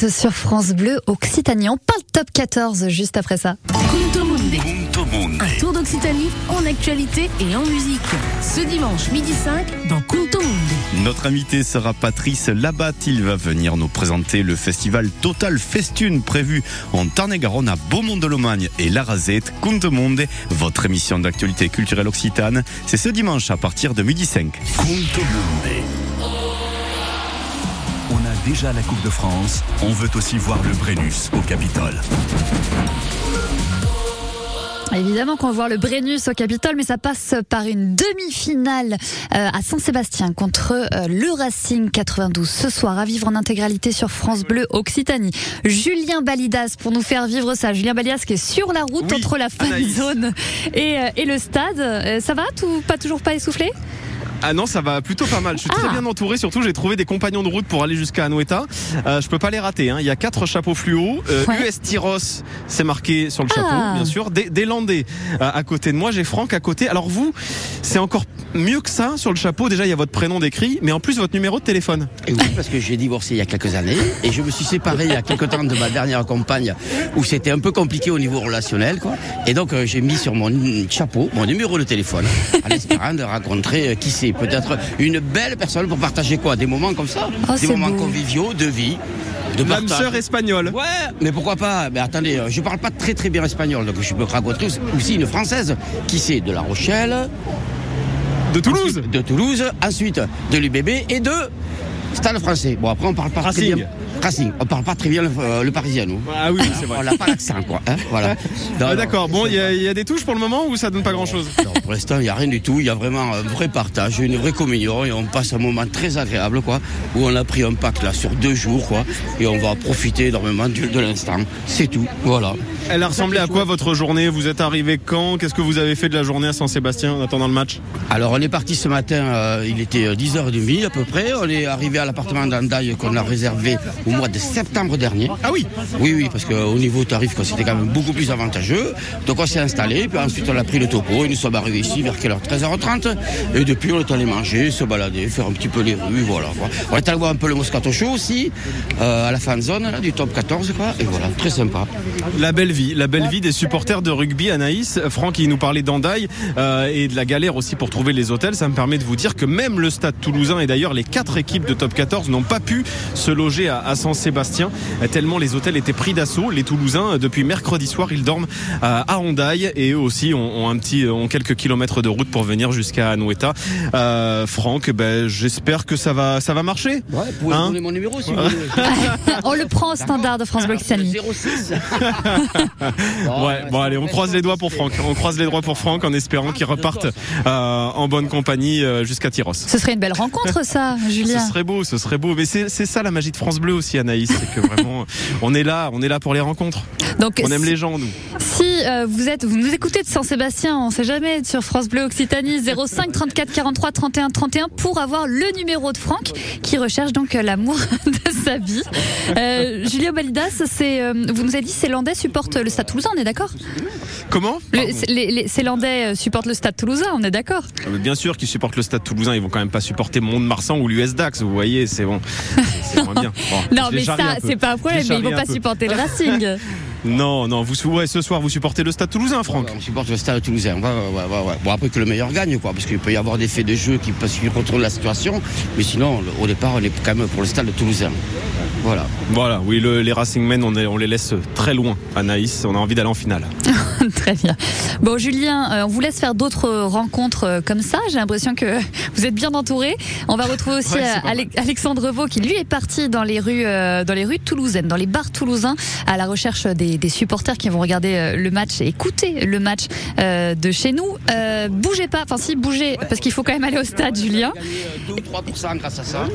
[SPEAKER 1] Sur France Bleu Occitanie. On parle top 14 juste après ça.
[SPEAKER 17] Un tour d'Occitanie en actualité et en musique. Ce dimanche, midi 5, dans Mundi.
[SPEAKER 18] Notre invité sera Patrice Labatte. Il va venir nous présenter le festival Total Festune prévu en Tarn-et-Garonne à Beaumont-de-Lomagne et La Razette, Monde, votre émission d'actualité culturelle occitane. C'est ce dimanche à partir de midi 5.
[SPEAKER 9] On a déjà la Coupe de France, on veut aussi voir le Brennus au Capitole.
[SPEAKER 1] Évidemment qu'on va voir le Brennus au Capitole, mais ça passe par une demi-finale euh, à Saint-Sébastien contre euh, le Racing 92 ce soir à vivre en intégralité sur France Bleu Occitanie. Julien Balidas pour nous faire vivre ça. Julien Balidas qui est sur la route
[SPEAKER 3] Oui,
[SPEAKER 1] entre la fan zone et, euh, et le stade. Ça va tout, Pas toujours pas essoufflé?
[SPEAKER 3] Ah non, ça va plutôt pas mal. Je suis très
[SPEAKER 1] Ah.
[SPEAKER 3] bien entouré. Surtout, j'ai trouvé des compagnons de route pour aller jusqu'à Anoeta. Euh, je peux pas les rater. hein. Il y a quatre chapeaux fluo. Euh,
[SPEAKER 1] Ouais.
[SPEAKER 3] US Tyros, c'est marqué sur le
[SPEAKER 1] Ah.
[SPEAKER 3] chapeau, bien sûr. Des, des Landais euh, à côté de moi. J'ai Franck à côté. Alors vous, c'est encore mieux que ça sur le chapeau. Déjà, il y a votre prénom décrit, mais en plus votre numéro de téléphone.
[SPEAKER 19] Et oui, parce que j'ai divorcé il y a quelques années et je me suis séparé il y a quelques temps de ma dernière compagne où c'était un peu compliqué au niveau relationnel. Quoi. Et donc euh, j'ai mis sur mon chapeau mon numéro de téléphone en espérant de rencontrer, euh, qui sait, peut-être une belle personne pour partager quoi Des moments comme ça
[SPEAKER 1] Oh,
[SPEAKER 19] Des moments
[SPEAKER 1] beau.
[SPEAKER 19] conviviaux, de vie. De
[SPEAKER 3] L'âme sœur espagnole.
[SPEAKER 19] Ouais, mais pourquoi pas Mais attendez, euh, je parle pas très très bien espagnol, donc je peux raconter aussi une française qui sait de La Rochelle,
[SPEAKER 3] de Toulouse,
[SPEAKER 19] de Toulouse, ensuite de l'UBB et de Stade Français. Bon après on parle pas très
[SPEAKER 3] Racing.
[SPEAKER 19] bien. Racing. On parle pas très bien le, parisien, nous.
[SPEAKER 3] Ah oui, c'est vrai.
[SPEAKER 19] On n'a pas l'accent, quoi. Hein, voilà.
[SPEAKER 3] Ah, d'accord. Bon, il y, a des touches pour le moment ou ça donne pas grand-chose
[SPEAKER 19] Pour l'instant, il n'y a rien du tout. Il y a vraiment un vrai partage, une vraie communion et on passe un moment très agréable, quoi, où on a pris un pack là sur deux jours, quoi, et on va profiter énormément de l'instant. C'est tout. Voilà.
[SPEAKER 3] Elle a ressemblé à quoi votre journée? Vous êtes arrivé quand? Qu'est-ce que vous avez fait de la journée à Saint-Sébastien en attendant le match?
[SPEAKER 19] Alors on est parti ce matin, euh, il était 10h30 euh, à peu près. On est arrivé à l'appartement d'Andaï qu'on a réservé au mois de septembre dernier.
[SPEAKER 3] Ah oui
[SPEAKER 19] Oui, oui, parce qu'au niveau tarif, c'était quand même beaucoup plus avantageux. Donc on s'est installé, puis ensuite on a pris le topo et nous sommes arrivés ici vers quelle heure? 13h30. Et depuis on est allé manger, se balader, faire un petit peu les rues, voilà. On est allé voir un peu le Moscato Show aussi, euh, à la fin de zone du top 14, quoi. Et voilà, très sympa.
[SPEAKER 3] La belle vie, la belle vie des supporters de rugby Anaïs. Franck, il nous parlait d'Andaï euh, et de la galère aussi pour trouver les hôtels. Ça me permet de vous dire que même le stade toulousain et d'ailleurs les quatre équipes de top 14 n'ont pas pu se loger à, Saint-Sébastien tellement les hôtels étaient pris d'assaut. Les Toulousains, depuis mercredi soir, ils dorment à Andaï et eux aussi ont, un petit, ont quelques kilomètres de route pour venir jusqu'à Anoueta. Euh, Franck, ben, j'espère que ça va, ça va marcher.
[SPEAKER 19] Ouais, vous pouvez hein donner mon numéro si vous voulez.
[SPEAKER 1] On le prend au standard de France Bloc
[SPEAKER 19] 06.
[SPEAKER 3] ouais, bon allez, on croise les doigts pour Franck. On croise les doigts pour Franck en espérant qu'il reparte euh, en bonne compagnie euh, jusqu'à Tyros.
[SPEAKER 1] Ce serait une belle rencontre ça, Julien.
[SPEAKER 3] Ce serait beau, ce serait beau. Mais c'est ça la magie de France Bleu aussi, Anaïs, c'est que vraiment on est là, on est là pour les rencontres. Donc on aime les gens, nous.
[SPEAKER 1] Si euh, vous êtes, vous nous écoutez de Saint-Sébastien, on sait jamais sur France Bleu Occitanie 05 34 43 31 31 pour avoir le numéro de Franck qui recherche donc l'amour de sa vie. Julien Balidas, c'est, vous nous avez dit, c'est Landais supporte le Stade Toulousain, on est d'accord?
[SPEAKER 3] Comment
[SPEAKER 1] les, Célandais euh, supportent le Stade Toulousain, on est d'accord
[SPEAKER 3] ah, Bien sûr qu'ils supportent le Stade Toulousain, ils vont quand même pas supporter Mont-de-Marsan ou l'US Dax, vous voyez, c'est bon. C'est moins bien.
[SPEAKER 1] non, mais ça, c'est pas un problème, mais ils vont pas supporter le Racing.
[SPEAKER 3] Non, non, vous, ouais, ce soir, vous supportez le Stade Toulousain, Franck
[SPEAKER 19] On supporte le Stade Toulousain, ouais, ouais, ouais, Bon, après que le meilleur gagne, quoi, parce qu'il peut y avoir des faits de jeu qui, parce qu'il contrôle la situation, mais sinon, au départ, on est quand même pour le Stade Toulousain. Voilà.
[SPEAKER 3] Voilà, oui, les Racing Men, on, on, les laisse très loin, Anaïs. On a envie d'aller en finale.
[SPEAKER 1] très bien. Bon, Julien, euh, on vous laisse faire d'autres rencontres euh, comme ça. J'ai l'impression que vous êtes bien entouré. On va retrouver aussi euh, Alexandre Vaux, qui lui est parti dans les rues, dans les rues toulousaines, dans les bars toulousains, à la recherche des, supporters qui vont regarder le match et écouter le match de chez nous. bougez pas, enfin si, bougez, parce qu'il faut quand même aller au stade, Julien.
[SPEAKER 19] 2 ou 3% grâce à ça.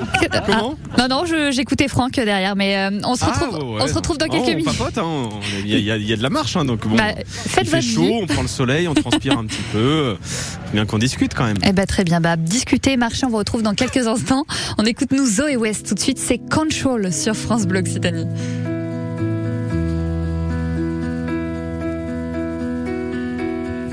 [SPEAKER 3] Comment?
[SPEAKER 1] Non, non, j'écoutais Franck derrière mais euh, on, se ah, retrouve, on se retrouve dans quelques oh, minutes.
[SPEAKER 3] Hein. Il y, a de la marche, hein, donc bon. Bah, il fait chaud, on prend le soleil, on transpire un petit peu. Bien qu'on discute quand même.
[SPEAKER 1] Eh ben très bien. Bah, discuter, marcher, on vous retrouve dans quelques instants. On écoute nous Zoé West tout de suite. C'est Control sur France Bleu Occitanie.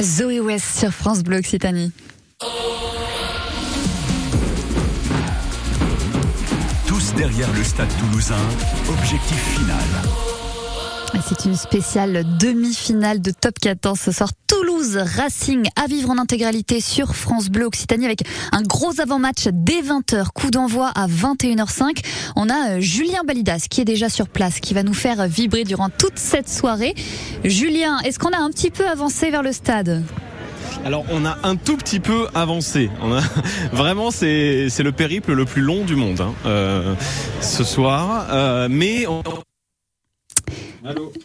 [SPEAKER 20] sur France Bleu Occitanie.
[SPEAKER 9] Tous derrière le stade toulousain, objectif final.
[SPEAKER 20] C'est une spéciale demi-finale de top 14 ce soir. Toulouse Racing à vivre en intégralité sur France Bleu Occitanie avec un gros avant-match dès 20h. Coup d'envoi à 21h05. On a euh, Julien Balidas qui est déjà sur place, qui va nous faire vibrer durant toute cette soirée. Julien, est-ce qu'on a un petit peu avancé vers le stade?
[SPEAKER 3] Alors on a un tout petit peu avancé. On a, vraiment c'est le périple le plus long du monde hein, euh, ce soir. Euh, mais.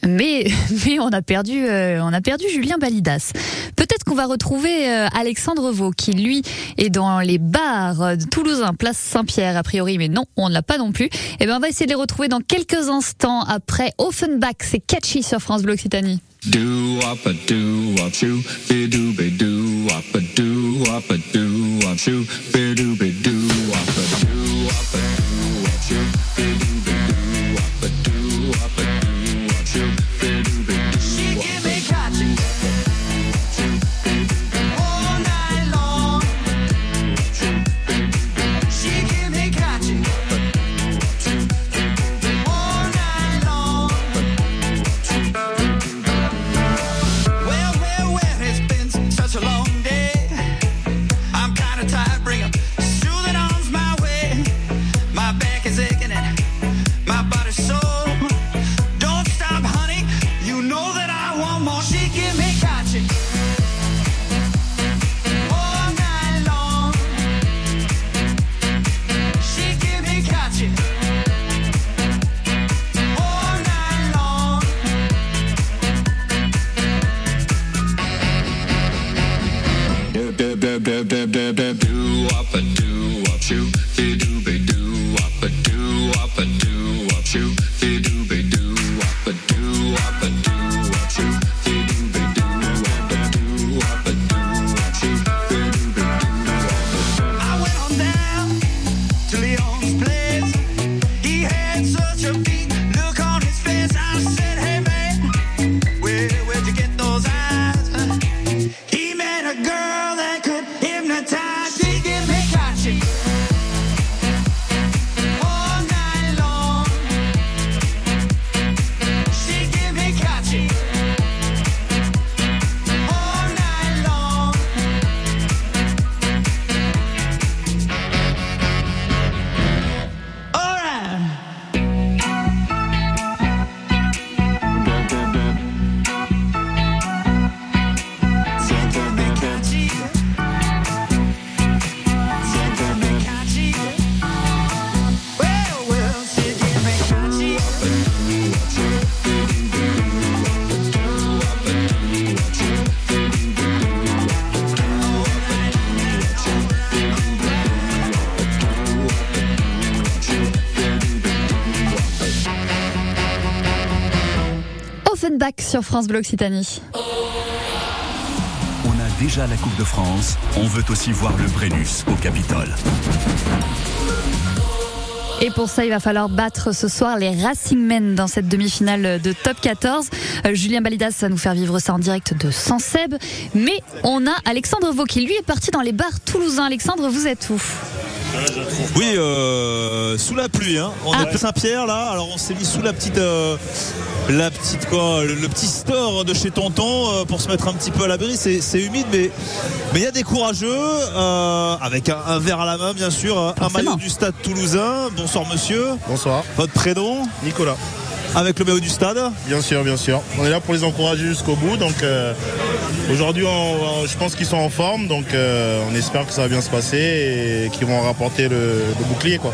[SPEAKER 20] Mais, mais on a perdu, euh, on a perdu Julien Balidas. Peut-être qu'on va retrouver Alexandre Vaux, qui lui est dans les bars de Toulousain, place Saint-Pierre a priori, mais non, on ne l'a pas non plus. Et eh ben on va essayer de les retrouver dans quelques instants après Offenbach. C'est catchy sur France Bleu Occitanie. Do up a do up shoo, be do be do up a do up a do up shoo, be do be do up a do up a Sur France Bleu Occitanie.
[SPEAKER 9] On a déjà la Coupe de France, on veut aussi voir le Brennus au Capitole.
[SPEAKER 20] Et pour ça, il va falloir battre ce soir les Racing Men dans cette demi-finale de top 14. Euh, Julien Balidas va nous faire vivre ça en direct de Sanseb. Mais on a Alexandre Vaux qui lui est parti dans les bars toulousains. Alexandre, vous êtes où?
[SPEAKER 5] Oui, euh, sous la pluie. Hein. On
[SPEAKER 20] Ah.
[SPEAKER 5] est à Saint-Pierre là, alors on s'est mis sous la petite, euh, la petite quoi, le, le petit store de chez Tonton euh, pour se mettre un petit peu à l'abri. C'est, c'est humide, mais mais il y a des courageux euh, avec un, un verre à la main bien sûr, un- un maillot du Stade Toulousain. Bonsoir monsieur.
[SPEAKER 21] Bonsoir.
[SPEAKER 5] Votre prénom?
[SPEAKER 21] Nicolas.
[SPEAKER 5] Avec le maillot du stade.
[SPEAKER 21] Bien sûr, bien sûr. On est là pour les encourager jusqu'au bout. Donc euh, aujourd'hui, je pense qu'ils sont en forme. Donc euh, on espère que ça va bien se passer et qu'ils vont rapporter le, bouclier. Quoi.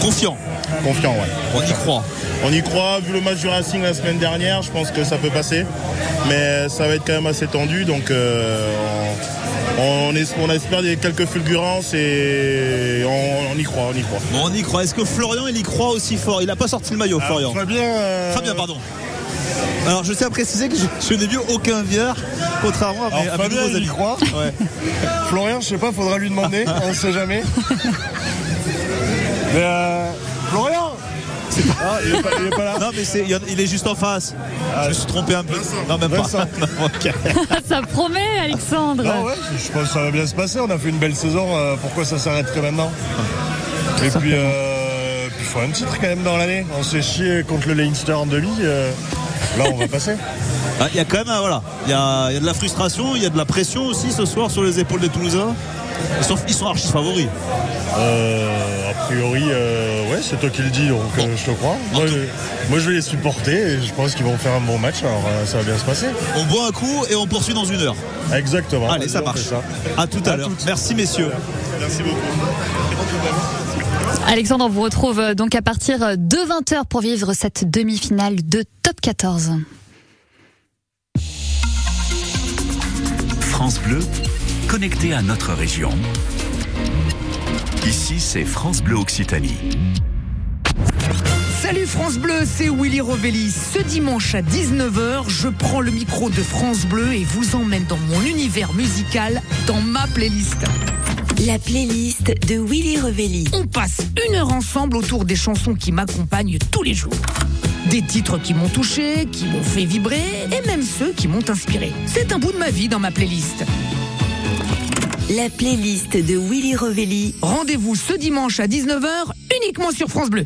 [SPEAKER 5] Confiant.
[SPEAKER 21] Confiant, ouais.
[SPEAKER 5] On y croit.
[SPEAKER 21] On y croit. Vu le match du Racing la semaine dernière, je pense que ça peut passer. Mais ça va être quand même assez tendu. Donc euh, on, espère des quelques fulgurances et on, y croit, on y croit.
[SPEAKER 5] Bon, on y croit. Est-ce que Florian, il y croit aussi fort? Il n'a pas sorti le maillot, Florian.
[SPEAKER 21] Fabien. Euh...
[SPEAKER 5] Fabien, pardon. Alors je tiens à préciser que je, n'ai vu aucun VR, contrairement à, mes,
[SPEAKER 21] à Fabien, il y croit. Florian, je sais pas, faudra lui demander, on ne sait jamais. Mais euh,
[SPEAKER 5] ah, il, est pas, là. Non, mais il, est juste en face. je me suis trompé un peu. Non, même pas.
[SPEAKER 1] ça promet, Alexandre.
[SPEAKER 21] Ah ouais, je pense que ça va bien se passer. On a fait une belle saison. Euh, pourquoi ça s'arrêterait maintenant? Et puis, euh, il faut un titre quand même dans l'année. On s'est chié contre le Leinster en demi. Euh, là, on va passer.
[SPEAKER 5] Ah, il y a quand même, voilà, il y a, y a, de la frustration, il y a de la pression aussi ce soir sur les épaules des Toulousains. Ils sont, ils sont archi favoris.
[SPEAKER 21] Euh, a priori, euh, ouais, c'est toi qui le dis, donc euh, je te crois. Moi, je, vais les supporter et je pense qu'ils vont faire un bon match, alors ça va bien se passer.
[SPEAKER 5] On boit un coup et on poursuit dans une heure.
[SPEAKER 21] Exactement.
[SPEAKER 5] Allez, ça marche. Ça. À tout à, l'heure. Merci messieurs.
[SPEAKER 21] Merci beaucoup.
[SPEAKER 1] Alexandre, on vous retrouve donc à partir de 20h pour vivre cette demi-finale de Top 14.
[SPEAKER 9] France Bleu, connecté à notre région. Ici, c'est France Bleu Occitanie.
[SPEAKER 22] Salut France Bleu, c'est Willy Rovelli. Ce dimanche à 19h, je prends le micro de France Bleu et vous emmène dans mon univers musical, dans ma playlist.
[SPEAKER 15] La playlist de Willy Revelli.
[SPEAKER 22] On passe une heure ensemble autour des chansons qui m'accompagnent tous les jours. Des titres qui m'ont touché, qui m'ont fait vibrer et même ceux qui m'ont inspiré. C'est un bout de ma vie dans ma playlist.
[SPEAKER 15] La playlist de Willy Rovelli.
[SPEAKER 22] Rendez-vous ce dimanche à 19h uniquement sur France Bleu.